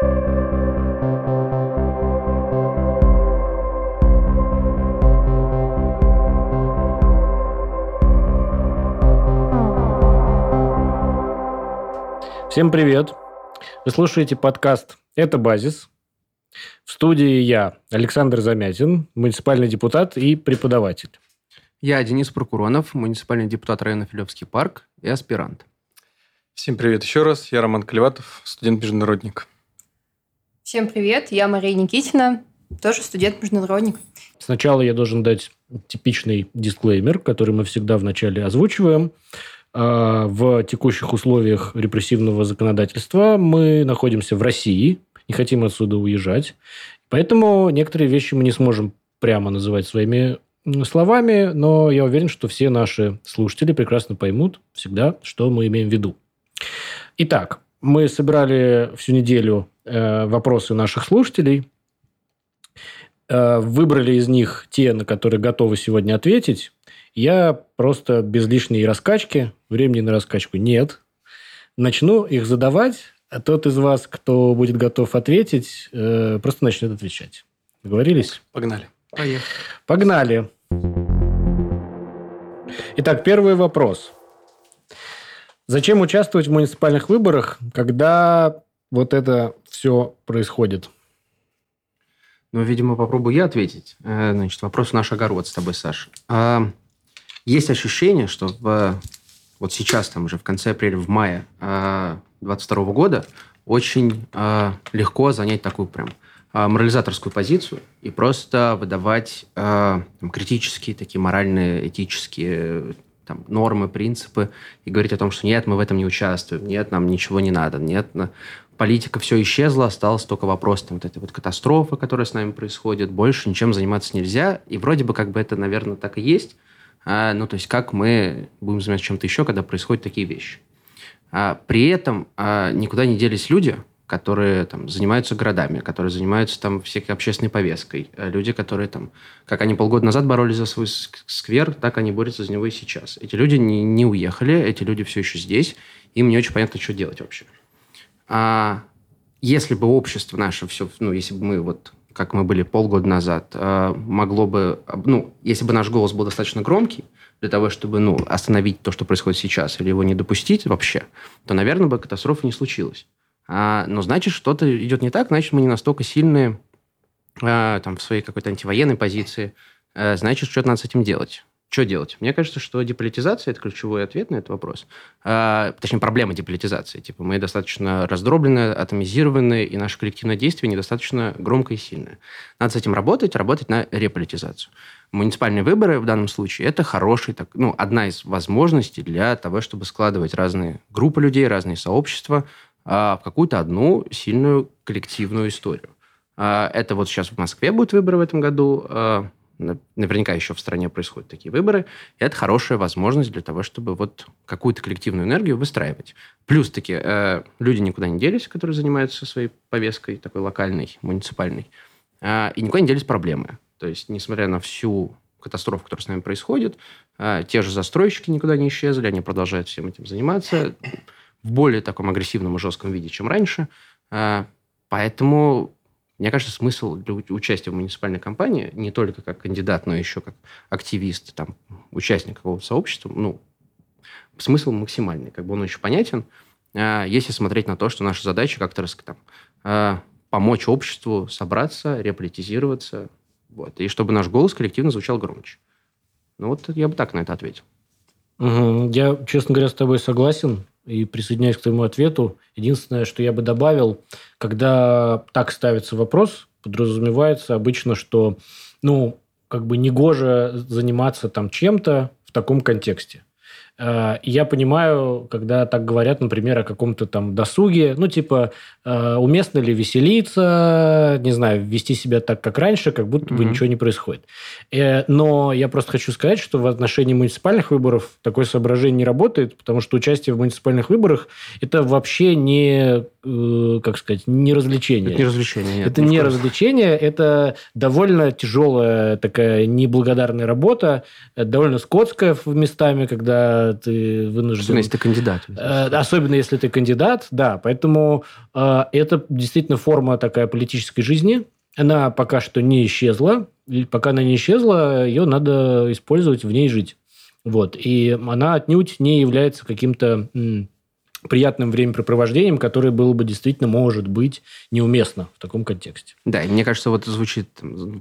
Всем привет! Вы слушаете подкаст «Это базис». В студии я, Александр Замятин, муниципальный депутат и преподаватель. Я Денис Прокуронов, муниципальный депутат района Филевский парк и аспирант. Всем привет еще раз. Я Роман Клеватов, студент-международник. Всем привет. Я Мария Никитина, тоже студент-международник. Сначала я должен дать типичный дисклеймер, который мы всегда вначале озвучиваем – а, в текущих условиях репрессивного законодательства мы находимся в России, не хотим отсюда уезжать. Поэтому некоторые вещи мы не сможем прямо называть своими словами, но я уверен, что все наши слушатели прекрасно поймут всегда, что мы имеем в виду. Итак, мы собирали всю неделю э, вопросы наших слушателей, э, выбрали из них те, на которые готовы сегодня ответить, я просто без лишней раскачки, времени на раскачку нет, начну их задавать, а тот из вас, кто будет готов ответить, э, просто начнет отвечать. Договорились? Погнали. Поехали. Погнали. Итак, первый вопрос. Зачем участвовать в муниципальных выборах, когда вот это все происходит? Ну, видимо, попробую я ответить. Э, значит, вопрос наш огород с тобой, Саша. А, есть ощущение, что в, вот сейчас, там уже в конце апреля, в мае 2022 а, года очень э, легко занять такую прям морализаторскую позицию и просто выдавать там, критические, такие моральные, этические там, нормы, принципы и говорить о том, что нет, мы в этом не участвуем, нет, нам ничего не надо, нет, политика все исчезла, остался только вопрос там, вот этой вот катастрофы, которая с нами происходит, больше ничем заниматься нельзя, и вроде бы как бы это, наверное, так и есть, а, ну, то есть как мы будем заниматься чем-то еще, когда происходят такие вещи. А, при этом а, никуда не делись люди, которые там, занимаются городами, которые занимаются там всякой общественной повесткой. А люди, которые там, как они полгода назад боролись за свой сквер, так они борются за него и сейчас. Эти люди не, не уехали, эти люди все еще здесь, им не очень понятно, что делать вообще. А если бы общество наше все, ну, если бы мы вот как мы были полгода назад, э, могло бы, ну, если бы наш голос был достаточно громкий для того, чтобы, ну, остановить то, что происходит сейчас, или его не допустить вообще, то, наверное, бы катастрофа не случилась. А, но значит, что-то идет не так, значит, мы не настолько сильные а, там, в своей какой-то антивоенной позиции, а, значит, что-то надо с этим делать. Что делать? Мне кажется, что деполитизация – это ключевой ответ на этот вопрос. А, точнее, проблема деполитизации. Типа, мы достаточно раздроблены, атомизированы, и наше коллективное действие недостаточно громкое и сильное. Надо с этим работать, работать на реполитизацию. Муниципальные выборы в данном случае – это хороший, так, ну, одна из возможностей для того, чтобы складывать разные группы людей, разные сообщества в какую-то одну сильную коллективную историю. А, это вот сейчас в Москве будут выборы в этом году а, наверняка еще в стране происходят такие выборы, и это хорошая возможность для того, чтобы вот какую-то коллективную энергию выстраивать. Плюс таки э, люди никуда не делись, которые занимаются своей повесткой такой локальной, муниципальной, и никуда не делись проблемы. То есть, несмотря на всю катастрофу, которая с нами происходит, те же застройщики никуда не исчезли, они продолжают всем этим заниматься в более таком агрессивном и жестком виде, чем раньше. Э, поэтому мне кажется, смысл для участия в муниципальной кампании не только как кандидат, но еще как активист, там, участник какого-то сообщества, ну, смысл максимальный, как бы он очень понятен, а, если смотреть на то, что наша задача как-то там, а, помочь обществу собраться, реполитизироваться, вот, и чтобы наш голос коллективно звучал громче. Ну вот я бы так на это ответил. Угу. Я, честно говоря, с тобой согласен и присоединяюсь к твоему ответу. Единственное, что я бы добавил, когда так ставится вопрос, подразумевается обычно, что, ну, как бы негоже заниматься там чем-то в таком контексте. Э, я понимаю, когда так говорят, например, о каком-то там досуге, ну, типа, э, уместно ли веселиться, не знаю, вести себя так, как раньше, как будто бы mm-hmm. ничего не происходит. Э, но я просто хочу сказать, что в отношении муниципальных выборов такое соображение не работает, потому что участие в муниципальных выборах – это вообще не, как сказать, не развлечение. Это не развлечение, нет. Это не развлечение, это довольно тяжелая такая неблагодарная работа, довольно скотская местами, когда когда ты вынужден... Особенно, если ты кандидат. Э, особенно, если ты кандидат, да. Поэтому э, это действительно форма такая политической жизни. Она пока что не исчезла. И пока она не исчезла, ее надо использовать, в ней жить. Вот. И она отнюдь не является каким-то приятным времяпрепровождением, которое было бы действительно, может быть, неуместно в таком контексте. Да, и мне кажется, вот звучит,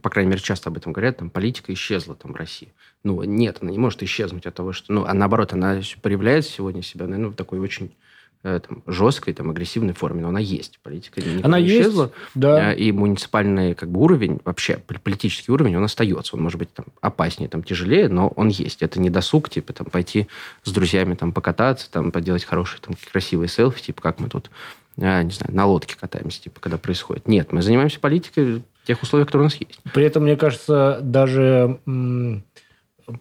по крайней мере, часто об этом говорят, там, политика исчезла там в России. Ну, нет, она не может исчезнуть от того, что... Ну, а наоборот, она проявляет сегодня себя, наверное, в такой очень там, жесткой, там, агрессивной форме, но она есть. Политика она не исчезла. Есть, да. Э, и муниципальный как бы, уровень, вообще политический уровень, он остается. Он может быть там, опаснее, там, тяжелее, но он есть. Это не досуг, типа, там, пойти с друзьями там, покататься, там, поделать хорошие, там, красивые селфи, типа, как мы тут, э, не знаю, на лодке катаемся, типа, когда происходит. Нет, мы занимаемся политикой в тех условиях, которые у нас есть. При этом, мне кажется, даже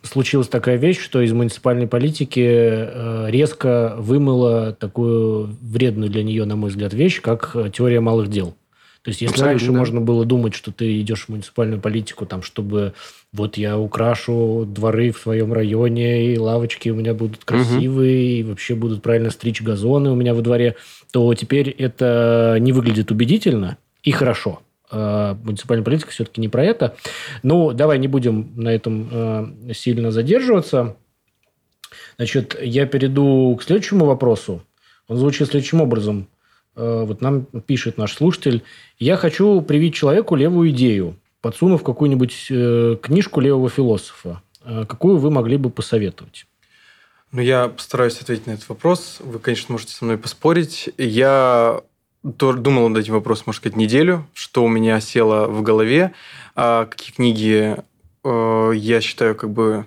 случилась такая вещь, что из муниципальной политики э, резко вымыло такую вредную для нее, на мой взгляд, вещь, как э, теория малых дел. То есть, если Абсолютно, раньше можно было думать, что ты идешь в муниципальную политику, там, чтобы вот я украшу дворы в своем районе, и лавочки у меня будут красивые, угу. и вообще будут правильно стричь газоны у меня во дворе, то теперь это не выглядит убедительно и хорошо. Э, муниципальная политика все-таки не про это. Ну, давай не будем на этом э, сильно задерживаться. Значит, я перейду к следующему вопросу. Он звучит следующим образом. Э, вот нам пишет наш слушатель. Я хочу привить человеку левую идею, подсунув какую-нибудь книжку левого философа. Какую вы могли бы посоветовать? Ну, я постараюсь ответить на этот вопрос. Вы, конечно, можете со мной поспорить. Я думал над этим вопросом, можно сказать, неделю, что у меня село в голове, а какие книги э, я считаю как бы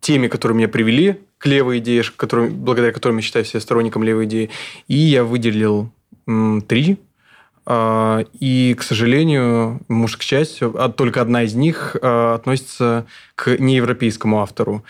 теми, которые меня привели к левой идее, которым, благодаря которым я считаю себя сторонником левой идеи. И я выделил три. Э, и, к сожалению, может, к счастью, а только одна из них относится к неевропейскому автору.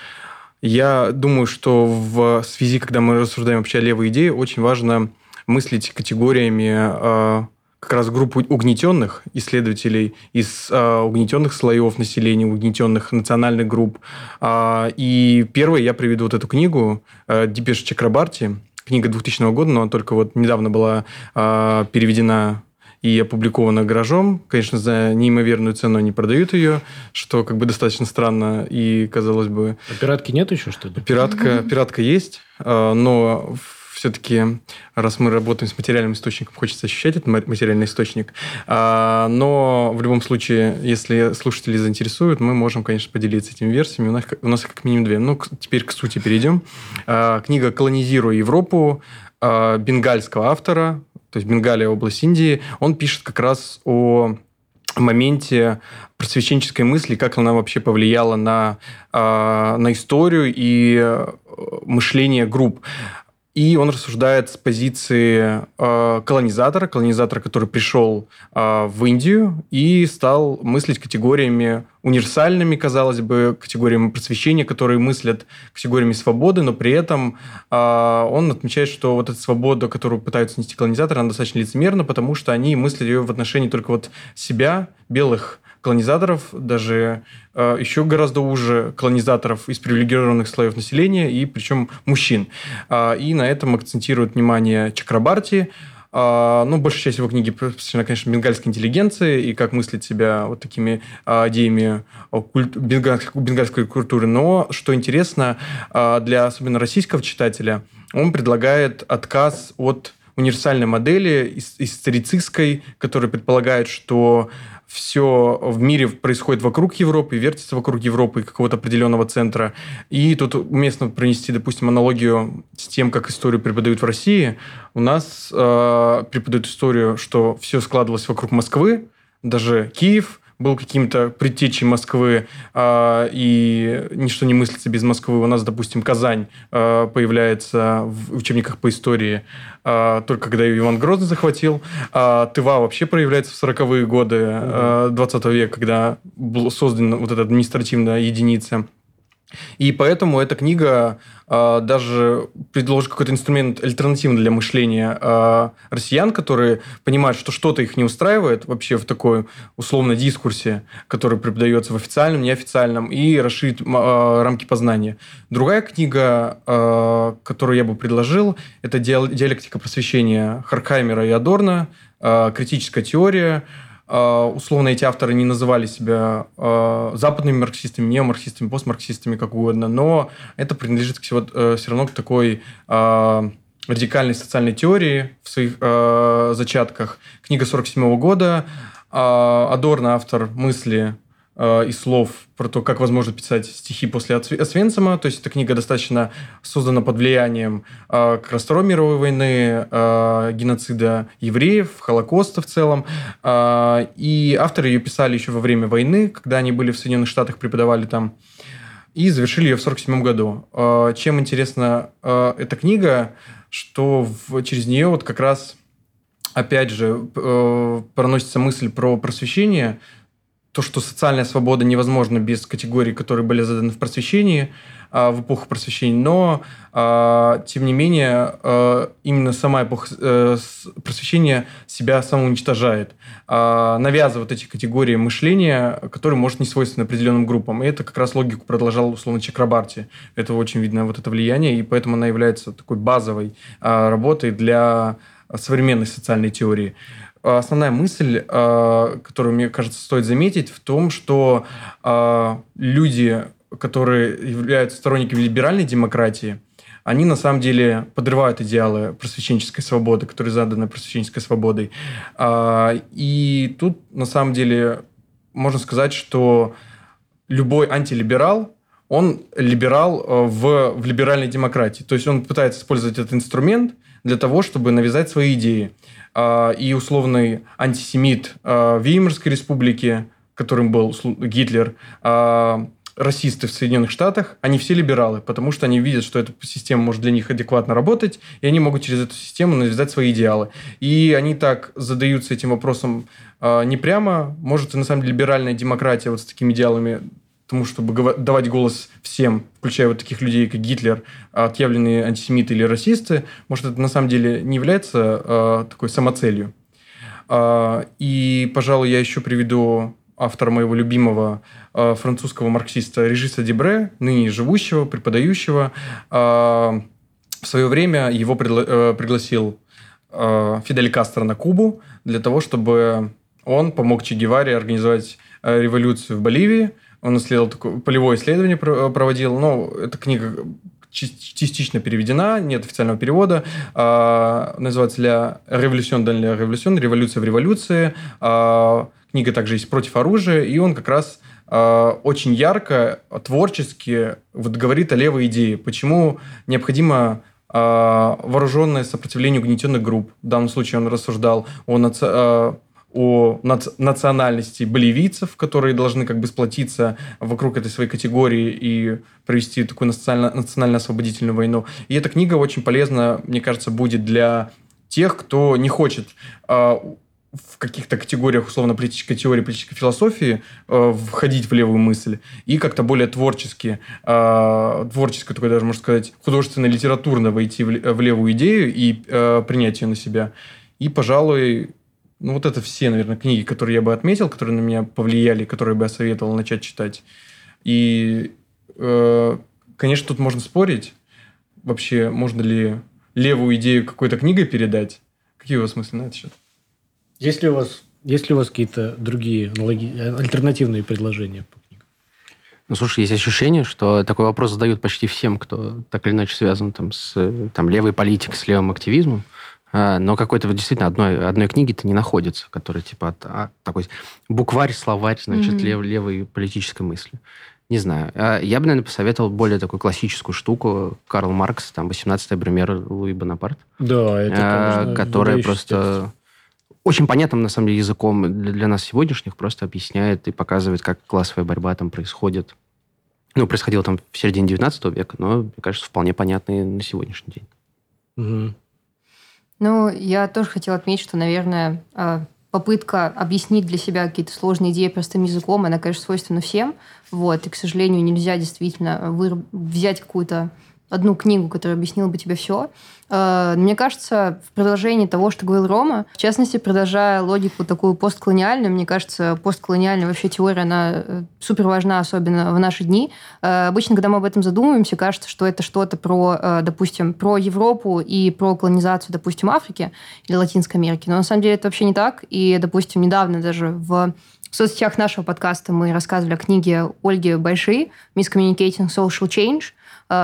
Я думаю, что в связи, когда мы рассуждаем вообще о левой идее, очень важно мыслить категориями а, как раз группу угнетенных исследователей из э, угнетенных слоев населения, угнетенных национальных групп. Э, и первое, я приведу вот эту книгу э, Дипеш Чакрабарти, книга 2000 года, но она только вот недавно была э, переведена и опубликована гаражом. Конечно, за неимоверную цену они продают ее, что как бы достаточно странно и, казалось бы... А пиратки нет еще, что ли? Пиратка, пиратка есть, но все-таки, раз мы работаем с материальным источником, хочется ощущать этот материальный источник. А, но в любом случае, если слушатели заинтересуют, мы можем, конечно, поделиться этими версиями. У нас, у нас как минимум две. Ну, теперь к сути перейдем. А, книга «Колонизируя Европу» а, бенгальского автора, то есть Бенгалия, область Индии. Он пишет как раз о моменте просвещенческой мысли, как она вообще повлияла на, на историю и э, мышление групп. И он рассуждает с позиции э, колонизатора, колонизатора, который пришел э, в Индию и стал мыслить категориями универсальными, казалось бы, категориями просвещения, которые мыслят категориями свободы, но при этом э, он отмечает, что вот эта свобода, которую пытаются нести колонизаторы, она достаточно лицемерна, потому что они мыслят ее в отношении только вот себя, белых колонизаторов, даже э, еще гораздо уже колонизаторов из привилегированных слоев населения, и причем мужчин. Э, и на этом акцентирует внимание Чакрабарти. Э, ну, большая часть его книги посвящена, конечно, бенгальской интеллигенции и как мыслить себя вот такими э, идеями культ... бенгальской, культуры. Но, что интересно, для особенно российского читателя, он предлагает отказ от универсальной модели историцистской, которая предполагает, что все в мире происходит вокруг Европы, вертится вокруг Европы и какого-то определенного центра. И тут уместно пронести, допустим, аналогию с тем, как историю преподают в России. У нас э, преподают историю, что все складывалось вокруг Москвы, даже Киев – был каким-то предтечей Москвы, э, и ничто не мыслится без Москвы. У нас, допустим, Казань э, появляется в учебниках по истории э, только когда ее Иван Грозный захватил. А Тыва вообще проявляется в 40-е годы э, 20 века, когда была создана вот эта административная единица. И поэтому эта книга э, даже предложит какой-то инструмент альтернативный для мышления э, россиян, которые понимают, что что-то их не устраивает вообще в такой условно дискурсе, который преподается в официальном, неофициальном, и расширит э, рамки познания. Другая книга, э, которую я бы предложил, это «Диалектика просвещения» Харкаймера и Адорна, э, критическая теория, условно эти авторы не называли себя а, западными марксистами, неомарксистами, постмарксистами, как угодно, но это принадлежит всего, э, все равно к такой а, радикальной социальной теории в своих зачатках. Книга 47 года. Адорно автор мысли Э, и слов про то, как возможно писать стихи после Освенцима. То есть эта книга достаточно создана под влиянием э, как раз Второй мировой войны, э, геноцида евреев, Холокоста в целом. И авторы ее писали еще во время войны, когда они были в Соединенных Штатах, преподавали там. И завершили ее в 1947 году. Чем интересна эта книга, что в, через нее вот как раз опять же проносится мысль про просвещение, то, что социальная свобода невозможна без категорий, которые были заданы в просвещении, а, в эпоху просвещения, но, а, тем не менее, а, именно сама эпоха э, просвещения себя самоуничтожает, навязывает эти категории мышления, которые, может, не свойственны определенным группам. И это как раз логику продолжал, условно, Чакрабарти. Это очень видно, вот это влияние, и поэтому она является такой базовой работой для современной социальной теории основная мысль, а, которую, мне кажется, стоит заметить, в том, что а, люди, которые являются сторонниками либеральной демократии, они на самом деле подрывают идеалы просвещенческой свободы, которые заданы просвещенческой свободой. А, и тут на самом деле можно сказать, что любой антилиберал, он либерал в, в либеральной демократии. То есть он пытается использовать этот инструмент для того, чтобы навязать свои идеи. А, и условный антисемит а, Веймарской республики, которым был Гитлер, а, расисты в Соединенных Штатах, они все либералы, потому что они видят, что эта система может для них адекватно работать, и они могут через эту систему навязать свои идеалы. И они так задаются этим вопросом не прямо. Может, на самом деле либеральная демократия вот с такими идеалами тому, чтобы давать голос всем, включая вот таких людей, как Гитлер, отъявленные антисемиты или расисты, может, это на самом деле не является э, такой самоцелью. Э, и, пожалуй, я еще приведу автора моего любимого французского марксиста Режиса Дебре, ныне живущего, преподающего. В свое время его э, пригласил Фидель Кастро на Кубу для того, чтобы он помог Че Геваре организовать э, революцию в Боливии – он исследовал такое полевое исследование проводил. Ну, эта книга частично переведена, нет официального перевода. А, называется «Ля революцион la революцион», «Революция в революции». А, книга также есть «Против оружия», и он как раз а, очень ярко, творчески вот говорит о левой идее. Почему необходимо вооруженное сопротивление угнетенных групп. В данном случае он рассуждал о наци о национальности боливийцев, которые должны как бы сплотиться вокруг этой своей категории и провести такую национально-освободительную войну. И эта книга очень полезна, мне кажется, будет для тех, кто не хочет э, в каких-то категориях условно политической теории, политической философии э, входить в левую мысль и как-то более творчески, э, творческо такой даже, можно сказать, художественно-литературно войти в, в левую идею и э, принять ее на себя. И, пожалуй, ну, вот это все, наверное, книги, которые я бы отметил, которые на меня повлияли, которые бы я советовал начать читать. И, э, конечно, тут можно спорить. Вообще, можно ли левую идею какой-то книгой передать? Какие у вас мысли на этот счет? Есть ли у вас, есть ли у вас какие-то другие аналоги... альтернативные предложения по книгам? Ну, слушай, есть ощущение, что такой вопрос задают почти всем, кто так или иначе связан там, с там, левой политикой, с левым активизмом. А, но какой-то действительно одной, одной книги-то не находится, которая типа от, а, такой букварь, словарь, значит, mm-hmm. лев, левой политической мысли. Не знаю. А, я бы, наверное, посоветовал более такую классическую штуку. Карл Маркс, там, 18-й пример Луи Бонапарт. Да, это, конечно, Которая просто текст. очень понятным, на самом деле, языком для, для нас сегодняшних просто объясняет и показывает, как классовая борьба там происходит. Ну, происходила там в середине 19 века, но, мне кажется, вполне понятный на сегодняшний день. Угу. Ну, я тоже хотела отметить, что, наверное, а, попытка объяснить для себя какие-то сложные идеи простым языком, она, конечно, свойственна всем. Вот. И, к сожалению, нельзя действительно взять какую-то одну книгу, которая объяснила бы тебе все. Э, мне кажется, в продолжении того, что говорил Рома, в частности, продолжая логику такую постколониальную, мне кажется, постколониальная вообще теория, она э, супер важна, особенно в наши дни. Э, обычно, когда мы об этом задумываемся, кажется, что это что-то про, допустим, про Европу и про колонизацию, допустим, Африки или Латинской Америки. Но на самом деле это вообще не так. И, допустим, недавно даже в в соцсетях нашего подкаста мы рассказывали о книге Ольги Большой «Miscommunicating Social Change»,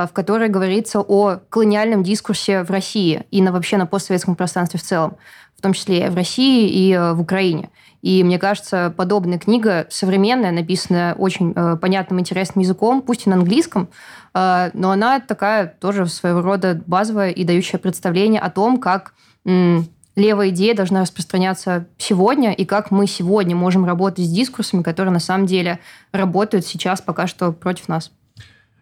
в которой говорится о колониальном дискурсе в России и на, вообще на постсоветском пространстве в целом, в том числе в России и э, в Украине. И мне кажется, подобная книга современная, написанная очень э, понятным, интересным языком, пусть и на английском, э, но она такая тоже своего рода базовая и дающая представление о том, как м, левая идея должна распространяться сегодня, и как мы сегодня можем работать с дискурсами, которые на самом деле работают сейчас пока что против нас.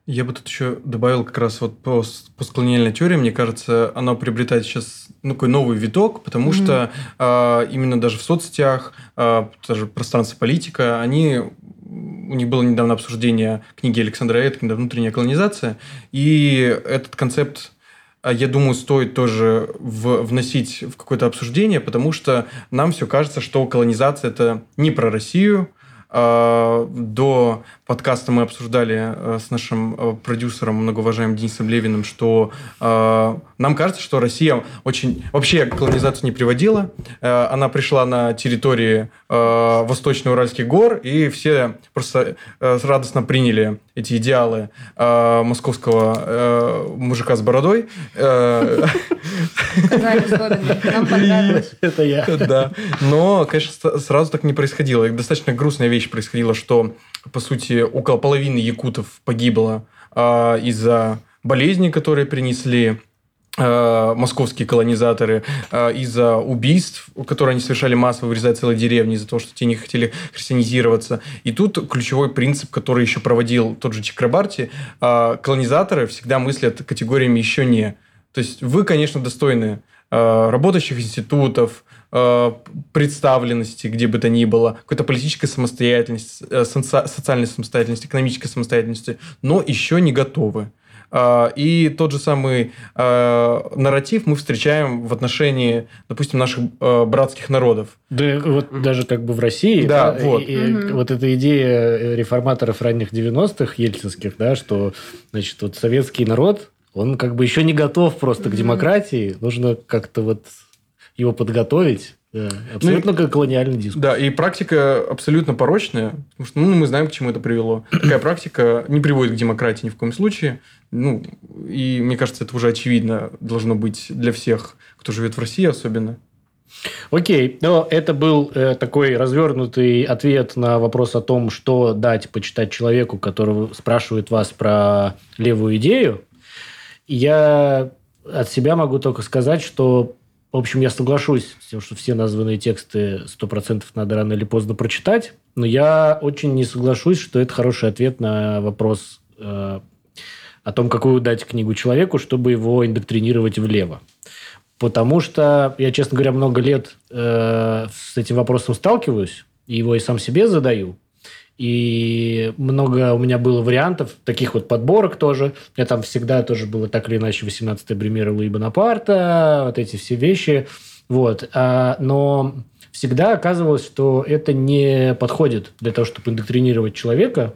Я бы тут еще добавил как раз вот пост, постколониальная теория, мне кажется, она приобретает сейчас ну, такой новый виток, потому mm-hmm. что э, именно даже в соцсетях, э, даже пространство политика, они у них было недавно обсуждение книги Александра Эткинда «Внутренняя колонизация», и этот концепт я думаю, стоит тоже в, вносить в какое-то обсуждение, потому что нам все кажется, что колонизация это не про Россию. До подкаста мы обсуждали э, с нашим э, продюсером, многоуважаемым Денисом Левиным, что э, нам кажется, что Россия очень... Вообще колонизацию не приводила. Она пришла на территории Восточно-Уральских гор, и все просто радостно приняли эти идеалы э, московского э, мужика с бородой. Э, Это я. Да. Но, конечно, сразу так не происходило. Достаточно грустная вещь происходила, что по сути, около половины якутов погибло а, из-за болезней, которые принесли московские колонизаторы а, из-за убийств, которые они совершали массово, вырезая целые деревни из-за того, что те не хотели христианизироваться. И тут ключевой принцип, который еще проводил тот же Чакрабарти, а, колонизаторы всегда мыслят категориями «еще не». То есть вы, конечно, достойны работающих институтов, Э, представленности, где бы то ни было, какой-то политической самостоятельности, э, социальной самостоятельности, экономической самостоятельности, но еще не готовы. Э, и тот же самый нарратив мы встречаем в отношении, допустим, наших братских народов. Да, вот даже как бы в России, да, да вот. И, угу. вот эта идея реформаторов ранних 90-х, ельцинских, да, что, значит, вот советский народ, он как бы еще не готов просто к демократии, нужно как-то вот его подготовить. Да, абсолютно ну, как колониальный дискурс. Да, и практика абсолютно порочная, потому что ну, мы знаем, к чему это привело. Такая практика не приводит к демократии ни в коем случае. Ну, и мне кажется, это уже очевидно должно быть для всех, кто живет в России особенно. Окей, но это был э, такой развернутый ответ на вопрос о том, что дать почитать человеку, который спрашивает вас про левую идею. Я от себя могу только сказать, что в общем, я соглашусь с тем, что все названные тексты 100% надо рано или поздно прочитать, но я очень не соглашусь, что это хороший ответ на вопрос э, о том, какую дать книгу человеку, чтобы его индоктринировать влево. Потому что я, честно говоря, много лет э, с этим вопросом сталкиваюсь, и его и сам себе задаю. И много у меня было вариантов, таких вот подборок тоже. Меня там всегда тоже было так или иначе 18-е Бремера Луи Бонапарта, вот эти все вещи. Вот. А, но всегда оказывалось, что это не подходит для того, чтобы индоктринировать человека,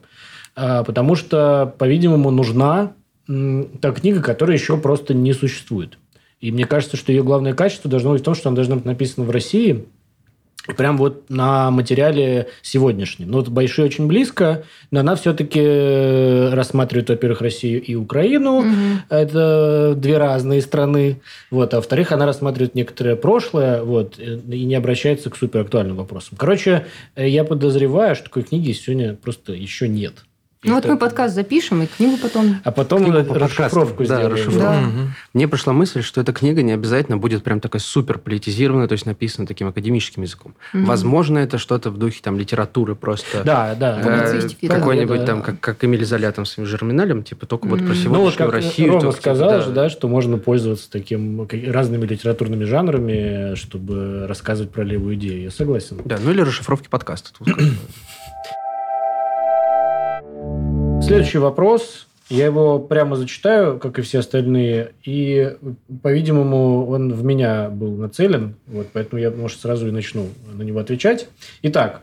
а, потому что, по-видимому, нужна та книга, которая еще просто не существует. И мне кажется, что ее главное качество должно быть в том, что она должна быть написана в России – прям вот на материале сегодняшнем. Ну, вот Большой очень близко, но она все-таки э, рассматривает, во-первых, Россию и Украину. Угу. Это две разные страны. Вот. А во-вторых, она рассматривает некоторое прошлое вот, э, и не обращается к суперактуальным вопросам. Короче, э, я подозреваю, что такой книги сегодня просто еще нет. Ну вот мы подкаст запишем и книгу потом. А потом Книгу по расшифровку. Да, сделаем. расшифровку. Да. Мгм. Мне пришла мысль, что эта книга не обязательно будет прям такая супер политизированная, то есть написана таким академическим языком. Мгм. Возможно, это что-то в духе там литературы просто. Да, да. Э, да. какой-нибудь Да. там, как, как Эмиль Золя там своим жерминалем, типа только вот про сегодняшнюю Ну, вот как Россию. Рома типа, сказал да. же, да, что можно пользоваться таким разными литературными жанрами, чтобы рассказывать про левую идею. Я согласен. Да, ну или расшифровки подкаста. Тут Следующий вопрос. Я его прямо зачитаю, как и все остальные. И, по-видимому, он в меня был нацелен. Вот, поэтому я, может, сразу и начну на него отвечать. Итак,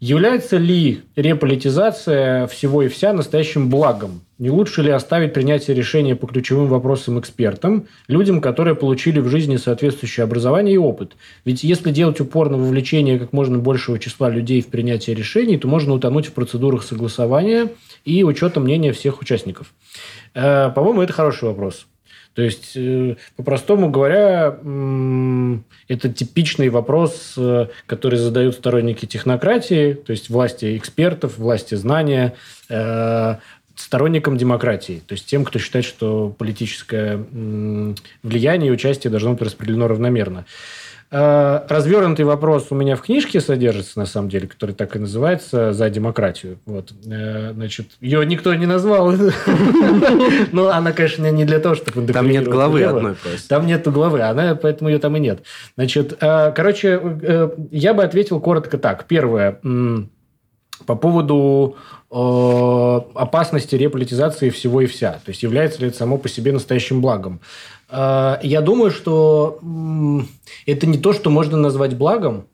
является ли реполитизация всего и вся настоящим благом? Не лучше ли оставить принятие решения по ключевым вопросам экспертам, людям, которые получили в жизни соответствующее образование и опыт? Ведь если делать упор на вовлечение как можно большего числа людей в принятие решений, то можно утонуть в процедурах согласования и учета мнения всех участников. Э, По-моему, это хороший вопрос. То есть, э, по-простому говоря, это типичный вопрос, э, который задают сторонники технократии, то есть власти экспертов, власти знания, сторонникам демократии, то есть тем, кто считает, что политическое влияние и участие должно быть распределено равномерно. Э, Развернутый вопрос у меня в книжке содержится, на самом деле, который так и называется «За демократию». Вот. Э, Значит, ее никто не назвал. Но она, конечно, не для того, чтобы Там нет главы одной просто. Там нету главы, она, поэтому ее там и нет. Значит, э, короче, я бы ответил коротко так. Первое. По поводу опасности реполитизации всего и вся. То есть, является ли это само по себе настоящим благом. Э, Я думаю, что это не то, что можно назвать благом,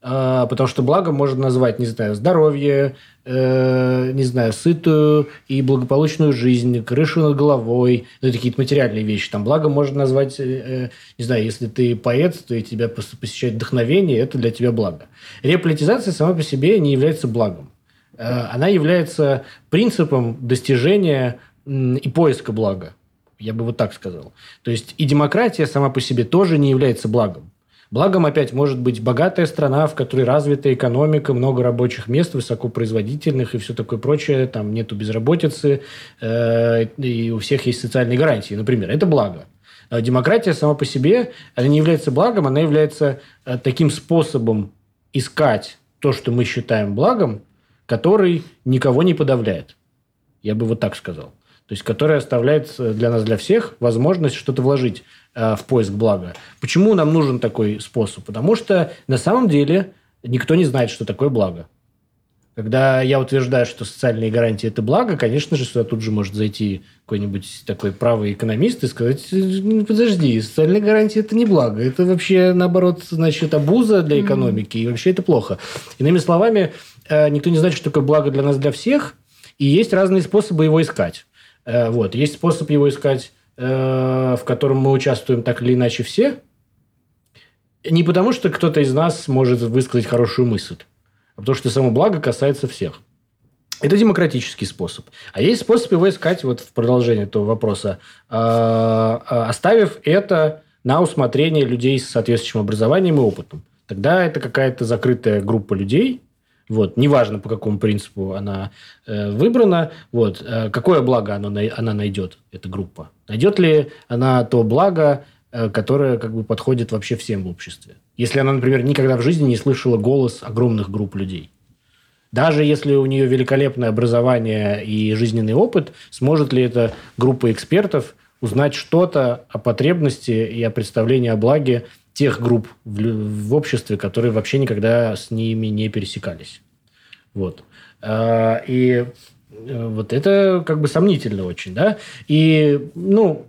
а, потому что благом можно назвать, не знаю, здоровье, э, не знаю, сытую и благополучную жизнь, крышу над головой, ну, это какие-то материальные вещи. Там благом можно назвать, э, э, не знаю, если ты поэт, то и тебя посещает вдохновение, это для тебя благо. Реполитизация сама по себе не является благом. Она является принципом достижения и поиска блага. Я бы вот так сказал. То есть и демократия сама по себе тоже не является благом. Благом опять может быть богатая страна, в которой развита экономика, много рабочих мест, высокопроизводительных и все такое прочее. Там нету безработицы, э, и у всех есть социальные гарантии, например. Это благо. А демократия сама по себе, она не является благом, она является э, таким способом искать то, что мы считаем благом, который никого не подавляет. Я бы вот так сказал. То есть, который оставляет э, для нас, для всех, возможность что-то вложить э, в поиск блага. Почему нам нужен такой способ? Потому что на самом деле никто не знает, что такое благо. Когда я утверждаю, что социальные гарантии – это благо, конечно же, сюда тут же может зайти какой-нибудь такой правый экономист и сказать, «Ну, подожди, социальные гарантии – это не благо. Это вообще, наоборот, значит, обуза для экономики, и вообще это плохо. Иными словами, э, никто не знает, что такое благо для нас, для всех, и есть разные способы его искать. Э, Вот. Есть способ его искать, э, в котором мы участвуем так или иначе все, не потому, что кто-то из нас может высказать хорошую мысль, а потому что само благо касается всех. Это демократический способ. А есть способ его искать, вот в продолжение этого вопроса, э, оставив это на усмотрение людей с соответствующим образованием и опытом. Тогда это какая-то закрытая группа людей, вот, неважно, по какому принципу она э, выбрана, вот, э, какое благо она, она найдет, эта группа. Найдет ли она то благо, э, которое как бы подходит вообще всем в обществе. Если она, например, никогда в жизни не слышала голос огромных групп людей. Даже если у нее великолепное образование и жизненный опыт, сможет ли эта группа экспертов узнать что-то о потребности и о представлении о благе тех групп в, в обществе, которые вообще никогда с ними не пересекались. Вот. А, И э, вот это как бы сомнительно очень, да? И, ну,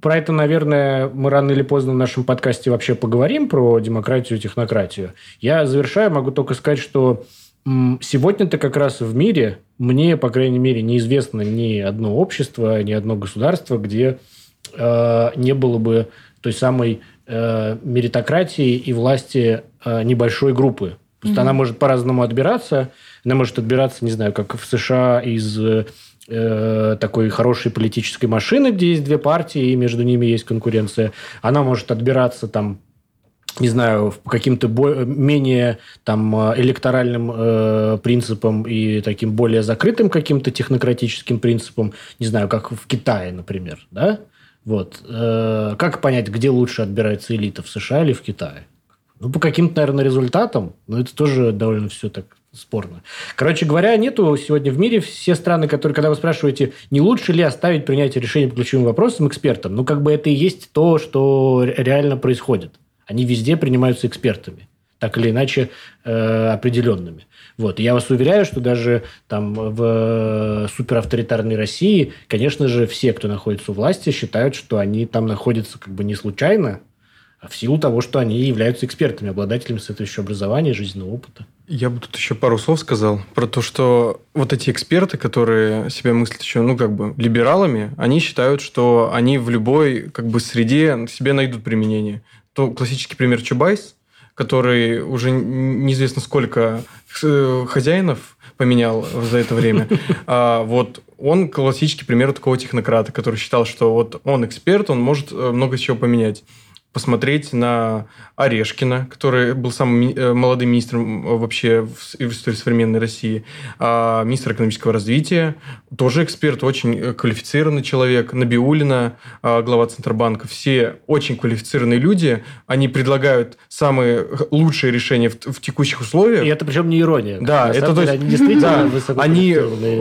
про это, наверное, мы рано или поздно в нашем подкасте вообще поговорим, про демократию и технократию. Я завершаю, могу только сказать, что сегодня-то как раз в мире, мне, по крайней мере, неизвестно ни одно общество, ни одно государство, где э, не было бы той самой э, меритократии и власти э, небольшой группы. То есть она может по-разному отбираться. Она может отбираться, не знаю, как в США из э, такой хорошей политической машины, где есть две партии, и между ними есть конкуренция. Она может отбираться там не знаю, по каким-то менее там электоральным э, принципам и таким более закрытым каким-то технократическим принципам, не знаю, как в Китае, например, да? Вот. Э, как понять, где лучше отбирается элита, в США или в Китае? Ну, по каким-то, наверное, результатам, но это тоже довольно все так спорно. Короче говоря, нету сегодня в мире все страны, которые, когда вы спрашиваете, не лучше ли оставить принятие решений по ключевым вопросам экспертам, ну, как бы это и есть то, что реально происходит. Они везде принимаются экспертами, так или иначе э, определенными. Вот. я вас уверяю, что даже там в суперавторитарной России, конечно же, все, кто находится у власти, считают, что они там находятся как бы не случайно, а в силу того, что они являются экспертами, обладателями соответствующего образования, жизненного опыта. Я бы тут еще пару слов сказал про то, что вот эти эксперты, которые себя мыслят еще, ну, как бы, либералами, они считают, что они в любой, как бы, среде себе найдут применение. То классический пример Чубайс, который уже неизвестно сколько э, хозяинов поменял за это время. А вот он классический пример такого технократа, который считал, что вот он эксперт, он может э, много чего поменять посмотреть на Орешкина, который был самым э, молодым министром э, вообще в истории современной России, а, министр экономического развития, тоже эксперт, очень э, квалифицированный человек, Набиулина, а, глава Центробанка, все очень квалифицированные люди, они предлагают самые лучшие решения в, в текущих условиях. И это причем не ирония. Да, это то есть, они действительно да, они,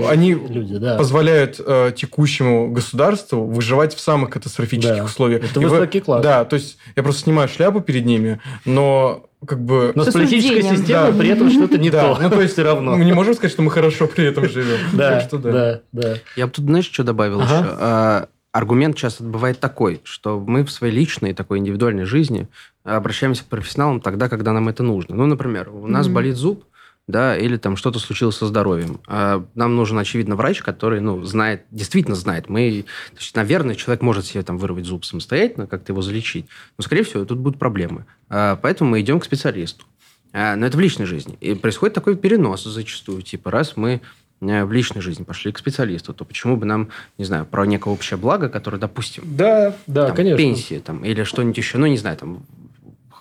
они люди, да. позволяют э, текущему государству выживать в самых катастрофических да. условиях. Это И высокий класс. Да, то есть я просто снимаю шляпу перед ними, но как бы... Но с политической системой да. при этом что-то не да. то. Ну, то есть все равно. Мы не можем сказать, что мы хорошо при этом живем. Да, да, да. Я бы тут, знаешь, что добавил еще? А, аргумент часто бывает такой, что мы в своей личной, такой индивидуальной жизни обращаемся к профессионалам тогда, когда нам это нужно. Ну, например, у нас болит зуб, да, или там что-то случилось со здоровьем. А нам нужен, очевидно, врач, который, ну, знает, действительно знает. Мы, то есть, наверное, человек может себе там вырвать зуб самостоятельно, как-то его залечить, но, скорее всего, тут будут проблемы. А, поэтому мы идем к специалисту. А, но это в личной жизни. И происходит такой перенос зачастую. Типа, раз мы э, в личной жизни пошли к специалисту, то почему бы нам, не знаю, про некое общее благо, которое, допустим, да, да, там, конечно. пенсии там, или что-нибудь еще, ну, не знаю, там,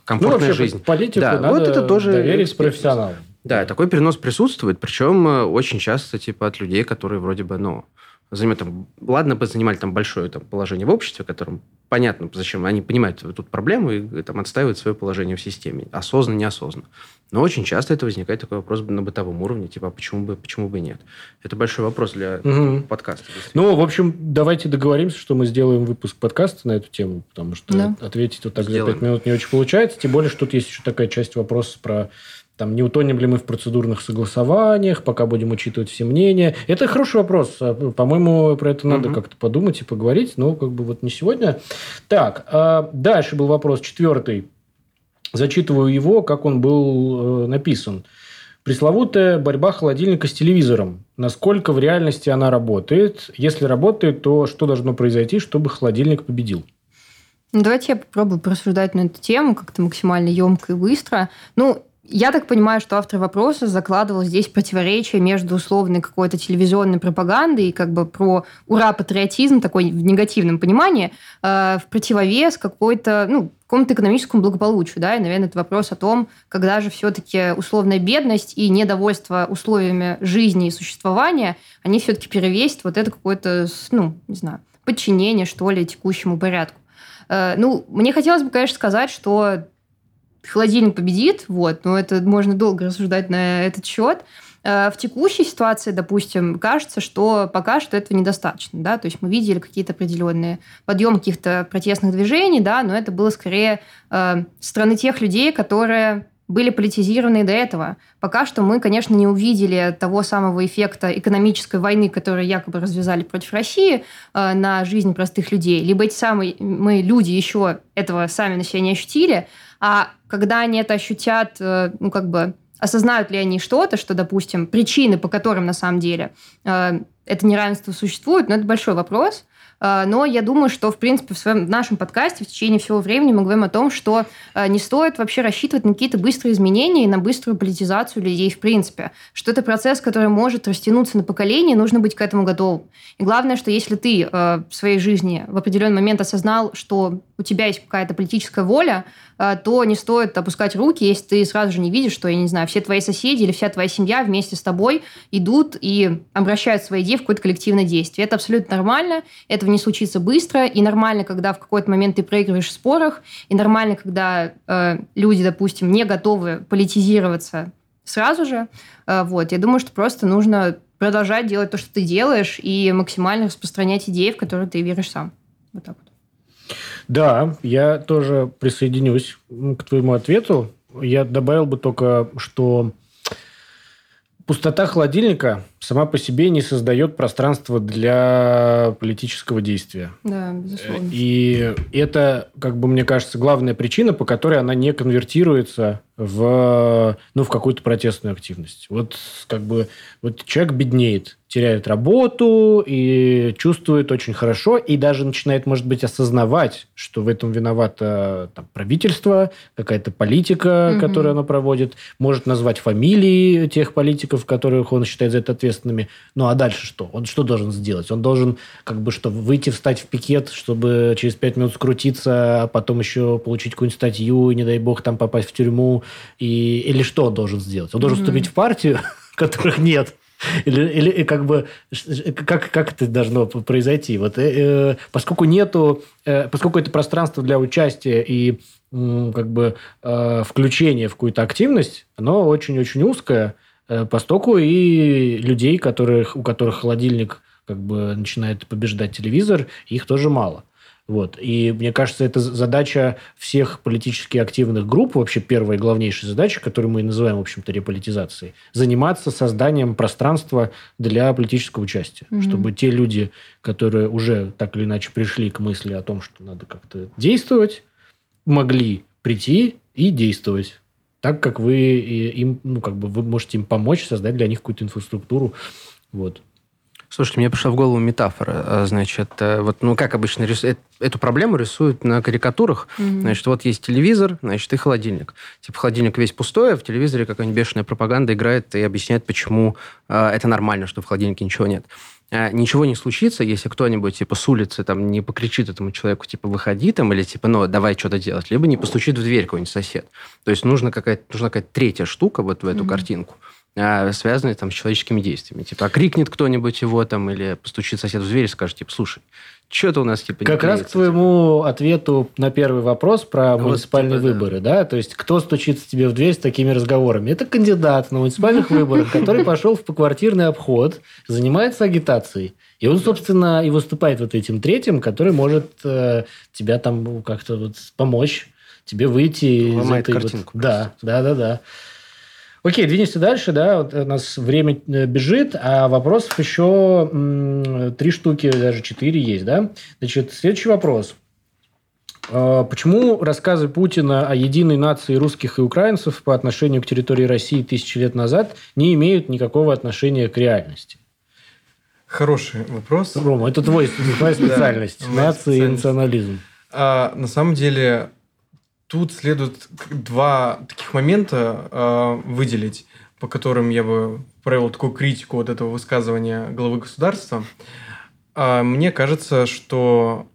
комфортная ну, вообще, жизнь. Политику да, надо вот это тоже доверить профессионалам. Да, такой перенос присутствует, причем э, очень часто типа от людей, которые вроде бы, ну, займет там, ладно бы занимали там большое там, положение в обществе, которым понятно, зачем, они понимают тут проблему и там отстаивают свое положение в системе, осознанно, неосознанно. Но очень часто это возникает такой вопрос на бытовом уровне, типа, а почему бы, почему бы нет? Это большой вопрос для угу. подкаста. Ну, в общем, давайте договоримся, что мы сделаем выпуск подкаста на эту тему, потому что да. ответить вот так Сделаем. за пять минут не очень получается, тем более, что тут есть еще такая часть вопроса про там, не утонем ли мы в процедурных согласованиях, пока будем учитывать все мнения. Это хороший вопрос. А, по-моему, про это надо угу. как-то подумать и поговорить, но как бы вот не сегодня. Так, а дальше был вопрос четвертый. Зачитываю его, как он был э, написан. Пресловутая борьба холодильника с телевизором. Насколько в реальности она работает? Если работает, то что должно произойти, чтобы холодильник победил? Ну, давайте я попробую порассуждать на эту тему как-то максимально емко и быстро. Ну, я так понимаю, что автор вопроса закладывал здесь противоречие между условной какой-то телевизионной пропагандой и как бы про ура-патриотизм, такой в негативном понимании, э, в противовес какой-то, ну, какому-то экономическому благополучию, да, и, наверное, это вопрос о том, когда же все-таки условная бедность и недовольство условиями жизни и существования, они все-таки перевесят вот это какое-то, ну, не знаю, подчинение, что ли, текущему порядку. Э, ну, мне хотелось бы, конечно, сказать, что холодильник победит, вот, но это можно долго рассуждать на этот счет. Э, в текущей ситуации, допустим, кажется, что пока что этого недостаточно, да, то есть мы видели какие-то определенные подъемы каких-то протестных движений, да, но это было скорее э, стороны тех людей, которые были политизированы до этого. Пока что мы, конечно, не увидели того самого эффекта экономической войны, которую якобы развязали против России э, на жизнь простых людей. Либо эти самые мы люди еще этого сами на себя не ощутили, а когда они это ощутят, э, ну, как бы, осознают ли они что-то, что, допустим, причины, по которым на самом деле э, это неравенство существует, но ну, это большой вопрос. А, но я думаю, что, в принципе, в своем в нашем подкасте в течение всего времени мы говорим о том, что а, не стоит вообще рассчитывать на какие-то быстрые изменения и на быструю политизацию людей в принципе. Что это процесс, который может растянуться на поколение, нужно быть к этому готовым. И главное, что если ты а, в своей жизни в определенный момент осознал, что у тебя есть какая-то политическая воля, то не стоит опускать руки, если ты сразу же не видишь, что, я не знаю, все твои соседи или вся твоя семья вместе с тобой идут и обращают свои идеи в какое-то коллективное действие. Это абсолютно нормально, это этого не случится быстро, и нормально, когда в какой-то момент ты проигрываешь в спорах, и нормально, когда э, люди, допустим, не готовы политизироваться сразу же. Э, вот, я думаю, что просто нужно продолжать делать то, что ты делаешь, и максимально распространять идеи, в которые ты веришь сам. Вот так вот. Да, я тоже присоединюсь к твоему ответу. Я добавил бы только, что пустота холодильника сама по себе не создает пространства для политического действия. Да, безусловно. И это, как бы мне кажется, главная причина, по которой она не конвертируется в, ну, в какую-то протестную активность. Вот как бы вот человек беднеет, теряет работу и чувствует очень хорошо, и даже начинает, может быть, осознавать, что в этом виновато там, правительство, какая-то политика, угу. которую оно проводит, может назвать фамилии тех политиков, которых он считает за это ответственными. Ну, а дальше что? Он что должен сделать? Он должен как бы что, выйти, встать в пикет, чтобы через пять минут скрутиться, а потом еще получить какую-нибудь статью, и, не дай бог, там попасть в тюрьму, и, или что он должен сделать? Он должен mm-hmm. вступить в партию, которых нет. Или, или как бы как, как это должно произойти? Вот, э, э, поскольку нету, э, поскольку это пространство для участия и э, как бы э, включения в какую-то активность, оно очень-очень узкое, э, постоку и людей, которых, у которых холодильник как бы начинает побеждать телевизор, их тоже мало. Вот. И мне кажется, это задача всех политически активных групп, вообще первая и главнейшая задача, которую мы и называем, в общем-то, реполитизацией, заниматься созданием пространства для политического участия. Mm-hmm. Чтобы те люди, которые уже так или иначе пришли к мысли о том, что надо как-то действовать, могли прийти и действовать так, как вы им, ну, как бы вы можете им помочь создать для них какую-то инфраструктуру. Вот. Слушайте, мне пришла в голову метафора. А, значит, э, вот, ну, как обычно рисуют, эту проблему рисуют на карикатурах. Mm-hmm. Значит, вот есть телевизор, значит, и холодильник. Типа, холодильник весь пустой, а в телевизоре какая-нибудь бешеная пропаганда играет и объясняет, почему э, это нормально, что в холодильнике ничего нет. А, ничего не случится, если кто-нибудь, типа, с улицы там не покричит этому человеку, типа, выходи там, или, типа, ну, давай что-то делать, либо не постучит в дверь какой-нибудь сосед. То есть нужна какая-то, нужна какая-то третья штука вот в эту mm-hmm. картинку связанные там с человеческими действиями. Типа, окрикнет кто-нибудь его там, или постучит сосед в дверь и скажет, типа, слушай, что-то у нас типа Как раз к твоему типа. ответу на первый вопрос про вот, муниципальные типа, выборы, да. да, то есть кто стучится тебе в дверь с такими разговорами? Это кандидат на муниципальных выборах, который пошел в поквартирный обход, занимается агитацией. И он, собственно, и выступает вот этим третьим, который может э, тебя там как-то вот помочь, тебе выйти Ломает из этой картинку. Вот... Да, да, да, да. Окей, двинемся дальше, да, вот у нас время э, бежит, а вопросов еще м- три штуки, даже четыре есть, да. Значит, следующий вопрос. А, почему рассказы Путина о единой нации русских и украинцев по отношению к территории России тысячи лет назад не имеют никакого отношения к реальности? Хороший вопрос. Рома, это твой, твоя специальность. Нация и национализм. А, на самом деле, Тут следует два таких момента э, выделить, по которым я бы провел такую критику вот этого высказывания главы государства. Э, мне кажется, что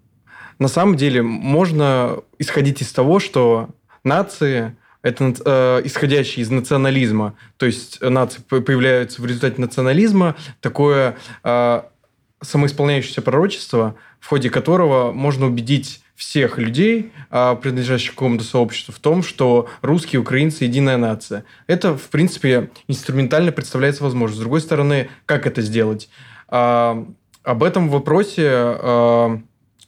на самом деле можно исходить из того, что нации это э, исходящие из национализма, то есть нации появляются в результате национализма, такое э, самоисполняющееся пророчество, в ходе которого можно убедить всех людей, а, принадлежащих к какому-то сообществу, в том, что русские, украинцы – единая нация. Это, в принципе, инструментально представляется возможным. С другой стороны, как это сделать? А, об этом вопросе а,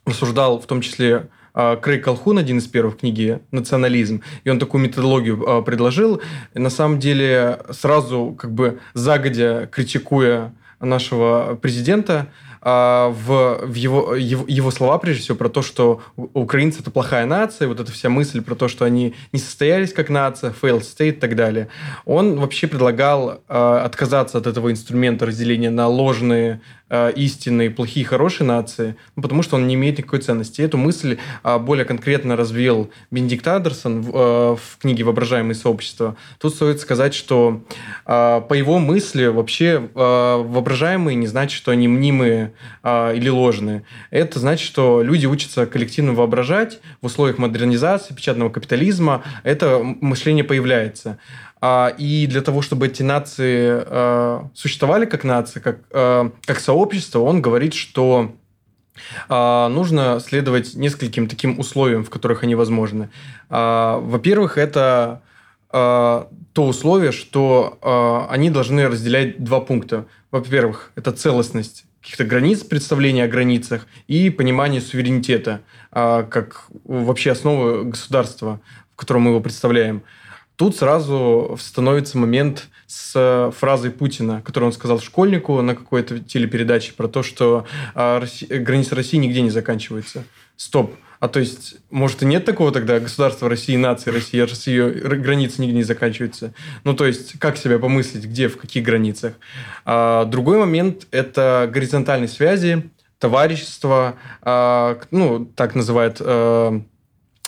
рассуждал в том числе Крейг Колхун, один из первых книги «Национализм», и он такую методологию предложил. И на самом деле, сразу как бы загодя критикуя нашего президента, а, в, его, его, его слова, прежде всего, про то, что украинцы – это плохая нация, вот эта вся мысль про то, что они не состоялись как нация, failed state и так далее. Он вообще предлагал э, отказаться от этого инструмента разделения на ложные э, истинные, плохие, хорошие нации, ну, потому что он не имеет никакой ценности. Эту мысль э, более конкретно развил Бенедикт Андерсон в, э, в книге «Воображаемые сообщества». Тут стоит сказать, что э, по его мысли вообще э, воображаемые не значит, что они мнимые или ложные. Это значит, что люди учатся коллективно воображать в условиях модернизации, печатного капитализма. Это мышление появляется. А, и для того, чтобы эти нации э, существовали как нации, как, э, как сообщество, он говорит, что нужно следовать нескольким таким условиям, в которых они возможны. Во-первых, это то условие, что они должны разделять два пункта. Во-первых, это целостность каких-то границ, представления о границах и понимание суверенитета как вообще основы государства, в котором мы его представляем. Тут сразу становится момент с фразой Путина, которую он сказал школьнику на какой-то телепередаче про то, что а, граница России нигде не заканчивается. Стоп. А то есть, может, и нет такого тогда государства России, нации России, раз ее границы нигде не заканчиваются? Ну, то есть, как себя помыслить, где, в каких границах? А, другой момент – это горизонтальные связи, товарищество, а, ну, так называют а,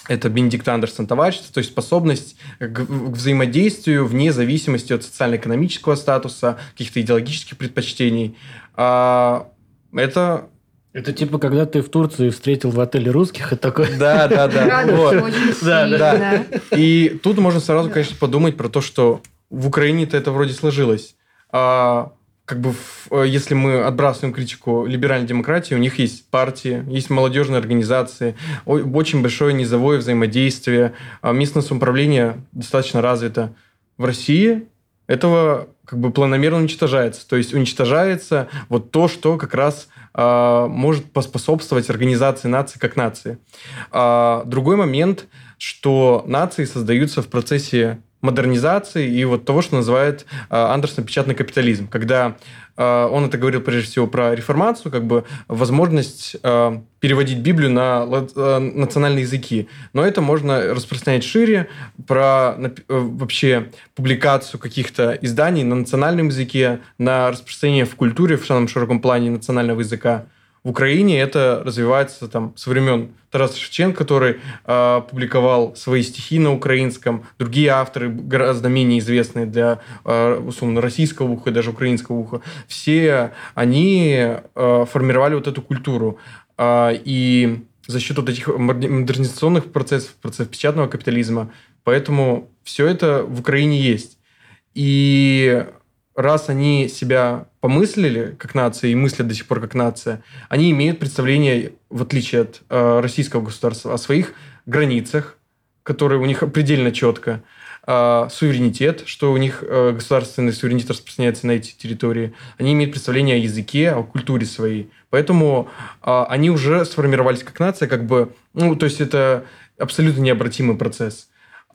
это Бенедикт Андерсон товарищество, то есть способность к, к взаимодействию вне зависимости от социально-экономического статуса, каких-то идеологических предпочтений. А, это это типа, когда ты в Турции встретил в отеле русских, и такой... Да, да, да. Да, да. И тут можно сразу, конечно, подумать про то, что в Украине-то это вроде сложилось. А как бы, э, если мы отбрасываем критику либеральной демократии, у них есть партии, есть молодежные организации, очень большое низовое взаимодействие, а местное самоуправление достаточно развито. В России этого как бы планомерно уничтожается. То есть уничтожается вот то, что как раз э, может поспособствовать организации нации как нации. А, другой момент, что нации создаются в процессе модернизации и вот того, что называет э, Андерсон печатный капитализм, когда э, он это говорил прежде всего про реформацию, как бы возможность э, переводить Библию на национальные языки. Но это можно распространять шире, про вообще публикацию каких-то изданий на национальном языке, на распространение в культуре в самом широком плане национального языка. В Украине это развивается там со времен Тараса Шевченко, который э, публиковал свои стихи на украинском, другие авторы, гораздо менее известные для, э, условно, российского уха и даже украинского уха, все они э, формировали вот эту культуру. Э, и за счет вот этих модернизационных процессов, процессов печатного капитализма, поэтому все это в Украине есть. И раз они себя помыслили как нация и мыслят до сих пор как нация, они имеют представление, в отличие от э, российского государства, о своих границах, которые у них предельно четко, э, суверенитет, что у них э, государственный суверенитет распространяется на эти территории. Они имеют представление о языке, о культуре своей. Поэтому э, они уже сформировались как нация, как бы, ну, то есть это абсолютно необратимый процесс.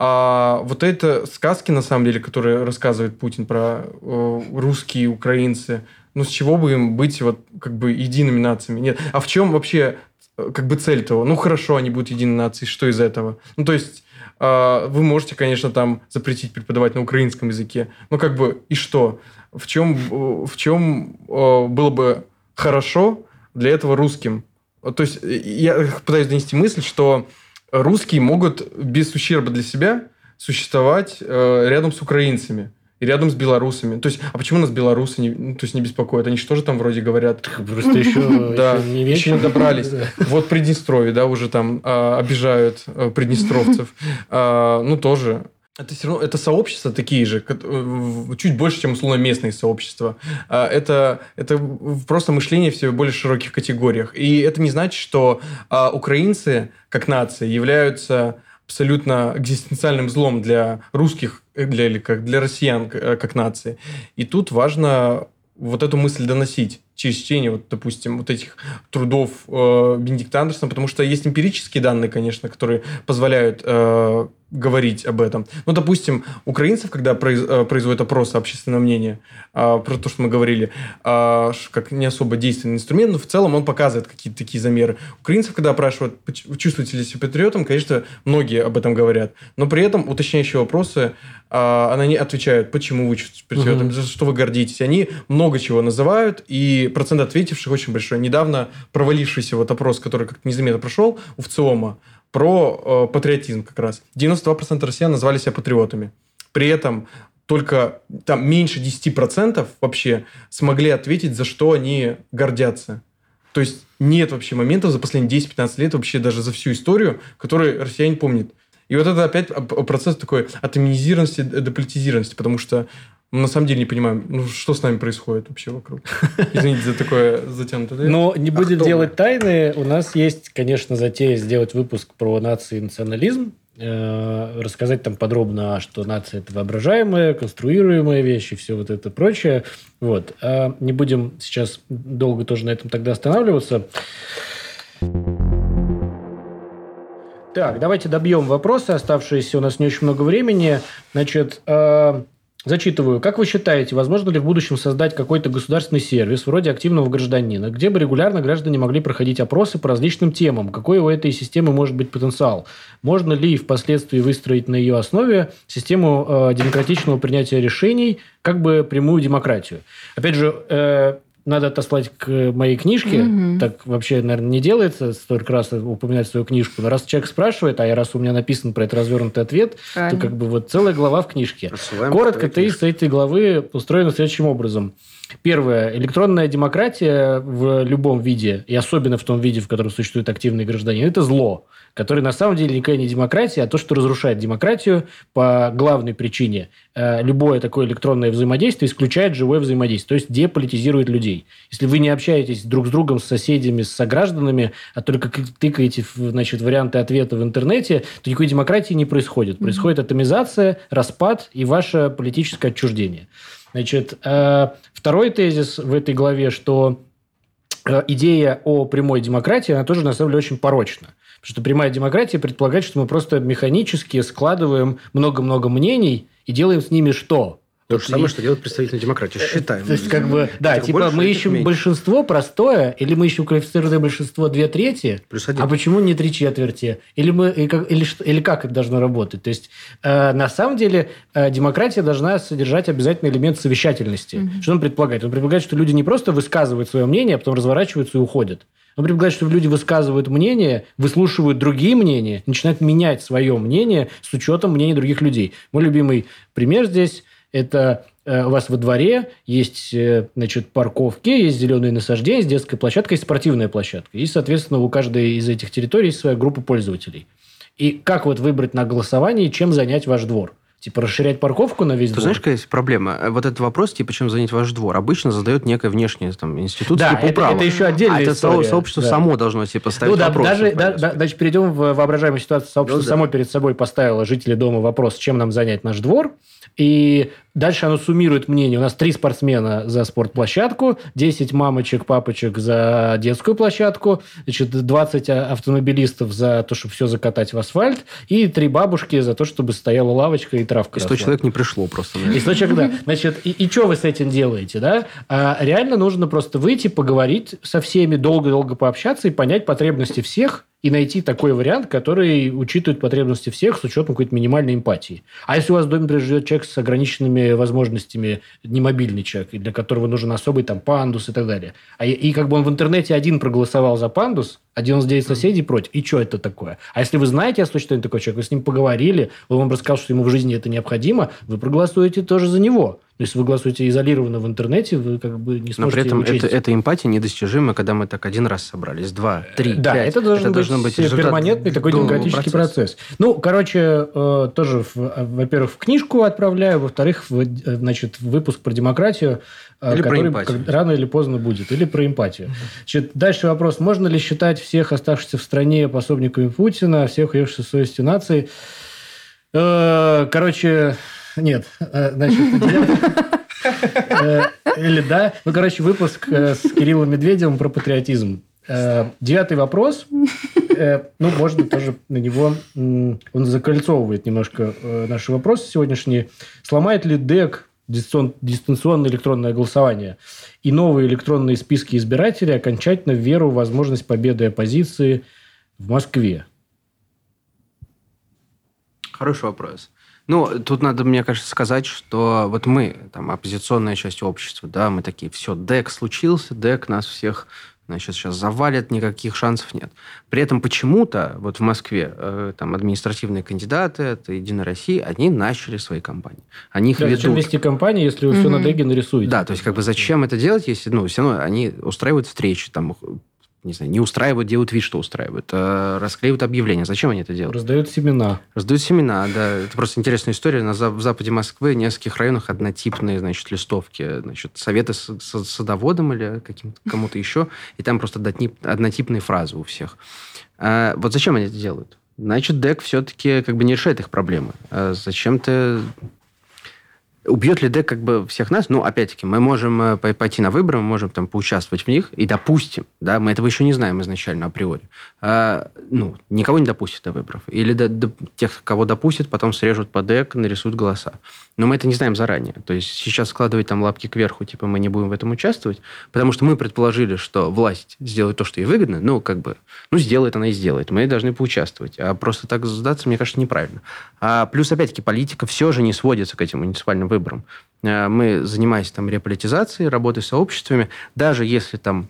А вот это сказки, на самом деле, которые рассказывает Путин про э, русские, украинцы, ну с чего бы им быть вот как бы едиными нациями? Нет. А в чем вообще э, как бы цель того? Ну хорошо, они будут единой нацией, что из этого? Ну то есть э, вы можете, конечно, там запретить преподавать на украинском языке, но как бы и что? В чем, в чем э, было бы хорошо для этого русским? То есть я пытаюсь донести мысль, что русские могут без ущерба для себя существовать э, рядом с украинцами и рядом с белорусами. То есть, а почему нас белорусы не, ну, то есть, не беспокоят? Они что же там вроде говорят? Просто еще, да, не еще не добрались. Вот Приднестровье, да, уже там а, обижают а, приднестровцев. А, ну, тоже это все равно это сообщества такие же, чуть больше, чем условно местные сообщества. А, это, это просто мышление в более широких категориях. И это не значит, что а, украинцы, как нация, являются абсолютно экзистенциальным злом для русских, э, для, или как для россиян э, как нации. И тут важно вот эту мысль доносить через чтение, вот, допустим, вот этих трудов э, Бенедикта Андерсона, потому что есть эмпирические данные, конечно, которые позволяют э, говорить об этом. Ну, допустим, украинцев, когда э, производят опросы общественного мнения а, про то, что мы говорили, а, как не особо действенный инструмент, но в целом он показывает какие-то такие замеры. Украинцев, когда опрашивают, чувствуете ли себя патриотом, конечно, многие об этом говорят. Но при этом уточняющие вопросы, а, они отвечают, почему вы чувствуете патриотом, угу. за что вы гордитесь. Они много чего называют, и процент ответивших очень большой. Недавно провалившийся вот опрос, который как-то незаметно прошел у ВЦИОМа, про э, патриотизм как раз. 92% россиян назвали себя патриотами. При этом только там меньше 10% вообще смогли ответить, за что они гордятся. То есть нет вообще моментов за последние 10-15 лет, вообще даже за всю историю, который россияне помнит. И вот это опять процесс такой от иммунизированности до политизированности, потому что на самом деле не понимаем, ну что с нами происходит вообще вокруг. Извините за такое затянутое. Но не будем делать тайны. У нас есть, конечно, затея сделать выпуск про нации и национализм. Э, рассказать там подробно, что нация – это воображаемая, конструируемая вещи, все вот это прочее. Вот. А не будем сейчас долго тоже на этом тогда останавливаться. Так, давайте добьем вопросы, оставшиеся у нас не очень много времени. Значит, э, Зачитываю. Как вы считаете, возможно ли в будущем создать какой-то государственный сервис вроде активного гражданина, где бы регулярно граждане могли проходить опросы по различным темам? Какой у этой системы может быть потенциал? Можно ли впоследствии выстроить на ее основе систему э, демократичного принятия решений, как бы прямую демократию? Опять же, э, надо отослать к моей книжке. Угу. Так вообще, наверное, не делается столько раз упоминать свою книжку. Но раз человек спрашивает, а я раз у меня написан про это развернутый ответ, Правильно. то как бы вот целая глава в книжке. Рассылаем Коротко тезис этой главы устроена следующим образом. Первое. Электронная демократия в любом виде, и особенно в том виде, в котором существует активный гражданин, это зло, которое на самом деле никакая не демократия, а то, что разрушает демократию по главной причине. Э, любое такое электронное взаимодействие исключает живое взаимодействие, то есть деполитизирует людей. Если вы не общаетесь друг с другом, с соседями, с согражданами, а только тыкаете значит, варианты ответа в интернете, то никакой демократии не происходит. Происходит атомизация, распад и ваше политическое отчуждение. Значит, э, второй тезис в этой главе, что э, идея о прямой демократии, она тоже на самом деле очень порочна. Потому что прямая демократия предполагает, что мы просто механически складываем много-много мнений и делаем с ними что? То же самое, что делает представительная демократия. Э, Считаем. То есть, как бы, да, Этих типа мы ищем меньше. большинство простое, или мы ищем квалифицированное большинство две трети, Плюс один. а почему не три четверти? Или, мы, или, как, или, или как это должно работать? То есть, э, на самом деле, э, демократия должна содержать обязательный элемент совещательности. Mm-hmm. Что он предполагает? Он предполагает, что люди не просто высказывают свое мнение, а потом разворачиваются и уходят. Он предполагает, что люди высказывают мнение, выслушивают другие мнения, начинают менять свое мнение с учетом мнений других людей. Мой любимый пример здесь это э, у вас во дворе есть э, значит, парковки, есть зеленые насаждения, есть детская площадка, есть спортивная площадка. И, соответственно, у каждой из этих территорий есть своя группа пользователей. И как вот выбрать на голосовании, чем занять ваш двор? Типа расширять парковку на весь Ты двор? знаешь, какая есть проблема? Э, вот этот вопрос, типа, чем занять ваш двор, обычно задает некая внешняя там, институт да, типа это, это еще отдельная а история. это сообщество да. само должно себе поставить ну, да, вопрос. Даже, да, да, значит, перейдем в воображаемую ситуацию. Сообщество ну, да. само перед собой поставило жители дома вопрос, чем нам занять наш двор. И дальше оно суммирует мнение. У нас три спортсмена за спортплощадку, 10 мамочек, папочек за детскую площадку, значит, 20 автомобилистов за то, чтобы все закатать в асфальт, и три бабушки за то, чтобы стояла лавочка и травка. И 100 человек не пришло просто. И 100 человек, да. Значит, и, и что вы с этим делаете, да? А реально нужно просто выйти, поговорить со всеми, долго-долго пообщаться и понять потребности всех, и найти такой вариант, который учитывает потребности всех с учетом какой-то минимальной эмпатии. А если у вас в доме, например, живет человек с ограниченными возможностями, не мобильный человек, для которого нужен особый там пандус и так далее, а, и как бы он в интернете один проголосовал за пандус, а 99 соседей против. И что это такое? А если вы знаете о существовании такого человека, вы с ним поговорили, он вам рассказал, что ему в жизни это необходимо, вы проголосуете тоже за него. То есть вы голосуете изолированно в интернете, вы как бы не сможете Но при этом это, эта эмпатия недостижима, когда мы так один раз собрались, два, три, Да, пять. это должен, это быть, должен быть перманентный такой демократический процесс. процесс. Ну, короче, э, тоже, во-первых, в книжку отправляю, во-вторых, в, э, значит, выпуск про демократию, э, или который про рано или поздно будет, или про эмпатию. Значит, дальше вопрос, можно ли считать всех оставшихся в стране пособниками Путина, всех уехавших в совести нации? Короче, нет. Э, значит, э, или да. Ну, короче, выпуск э, с Кириллом Медведевым про патриотизм. Девятый вопрос. Ну, можно тоже на него... Он закольцовывает немножко наши вопросы сегодняшние. Сломает ли ДЭК дистанционное электронное голосование и новые электронные списки избирателей окончательно веру в возможность победы оппозиции в Москве? Хороший вопрос. Ну, тут надо, мне кажется, сказать, что вот мы, там, оппозиционная часть общества, да, мы такие, все, ДЭК случился, ДЭК нас всех значит, сейчас завалят, никаких шансов нет. При этом почему-то вот в Москве э, там административные кандидаты, это Единая Россия, они начали свои кампании. Они их Да, ведут. зачем вести кампании, если вы все Мгм. на Деге нарисуете? Да, то есть как бы зачем это делать, если, ну, все равно они устраивают встречи, там, не знаю, не устраивают, делают вид, что устраивают, э, расклеивают объявления. Зачем они это делают? Раздают семена. Раздают семена, да. Это просто интересная история. На, в западе Москвы в нескольких районах однотипные, значит, листовки. Значит, советы с, с- садоводом или каким-то, кому-то еще. И там просто однотип- однотипные фразы у всех. А вот зачем они это делают? Значит, ДЭК все-таки как бы не решает их проблемы. А зачем-то... Убьет ли ДЭК как бы всех нас? Ну, опять-таки, мы можем э, пой- пойти на выборы, мы можем там поучаствовать в них, и допустим, да, мы этого еще не знаем изначально априори, а, ну, никого не допустят до выборов. Или до, до тех, кого допустят, потом срежут по ДЭК, нарисуют голоса. Но мы это не знаем заранее. То есть сейчас складывать там лапки кверху, типа мы не будем в этом участвовать, потому что мы предположили, что власть сделает то, что ей выгодно, ну, как бы, ну, сделает она и сделает. Мы должны поучаствовать. А просто так сдаться, мне кажется, неправильно. А плюс, опять-таки, политика все же не сводится к этим муниципальным выборам. А, Мы, занимаясь там реполитизацией, работой с сообществами, даже если там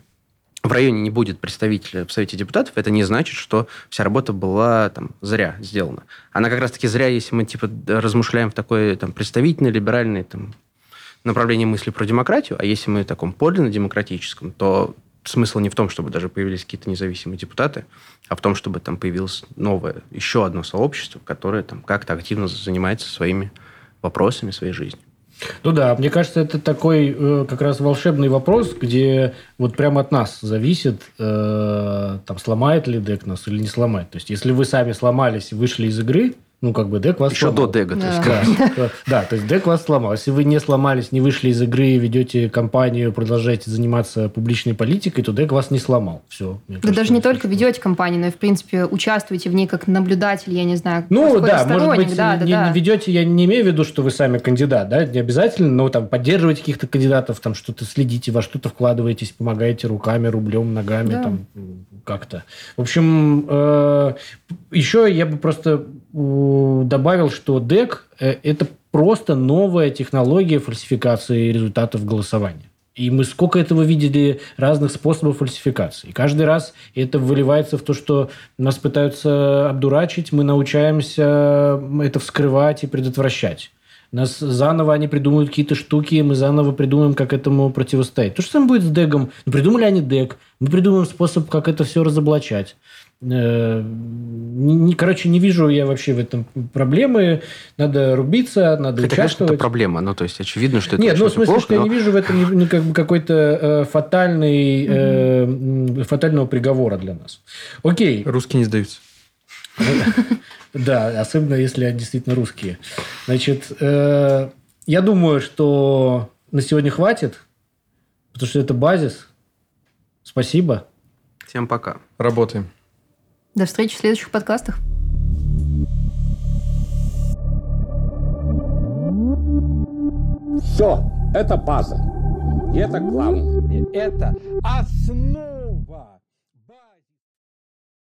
в районе не будет представителя в Совете депутатов, это не значит, что вся работа была там зря сделана. Она как раз-таки зря, если мы типа размышляем в такое там представительное, либеральное там направлении мысли про демократию, а если мы в таком подлинно демократическом, то смысл не в том, чтобы даже появились какие-то независимые депутаты, а в том, чтобы там появилось новое, еще одно сообщество, которое там как-то активно занимается своими вопросами своей жизни. Ну да, мне кажется, это такой э, как раз волшебный вопрос, где вот прямо от нас зависит, э, там, сломает ли дек нас или не сломает. То есть, если вы сами сломались и вышли из игры, ну, как бы дек вас Еще сломал. до Дега, то есть, Да. Да, да, то есть дек вас сломал. Если вы не сломались, не вышли из игры, ведете кампанию, продолжаете заниматься публичной политикой, то дек вас не сломал. Все. Да даже не только ведете компанию, но и, в принципе, участвуете в ней как наблюдатель, я не знаю, Ну да, может быть, да, да, не, да. не ведете, я не имею в виду, что вы сами кандидат, да, не обязательно, но там поддерживаете каких-то кандидатов, там что-то следите, во что-то вкладываетесь, помогаете руками, рублем, ногами, Да. там как-то. В общем, э, еще я бы просто добавил, что ДЭК э, это просто новая технология фальсификации результатов голосования. И мы сколько этого видели разных способов фальсификации. И каждый раз это выливается в то, что нас пытаются обдурачить, мы научаемся это вскрывать и предотвращать. Нас заново они придумывают какие-то штуки, мы заново придумаем, как этому противостоять. То же самое будет с дегом. Ну, придумали они дег, мы придумаем способ, как это все разоблачать. Э, не- не- короче, не вижу я вообще в этом проблемы. Надо рубиться, надо Хотя, конечно, участвовать. это проблема. Ну, то есть, очевидно, что это Нет, ну в смысле, плохо, что я но- не вижу в этом ну, как бы какой-то э, фатальный, э, фатального приговора для нас. Окей, Русские не сдаются. да, особенно если они действительно русские. Значит, э, я думаю, что на сегодня хватит, потому что это базис. Спасибо. Всем пока. Работаем. До встречи в следующих подкастах. Все, это база. И это главное. Это основа.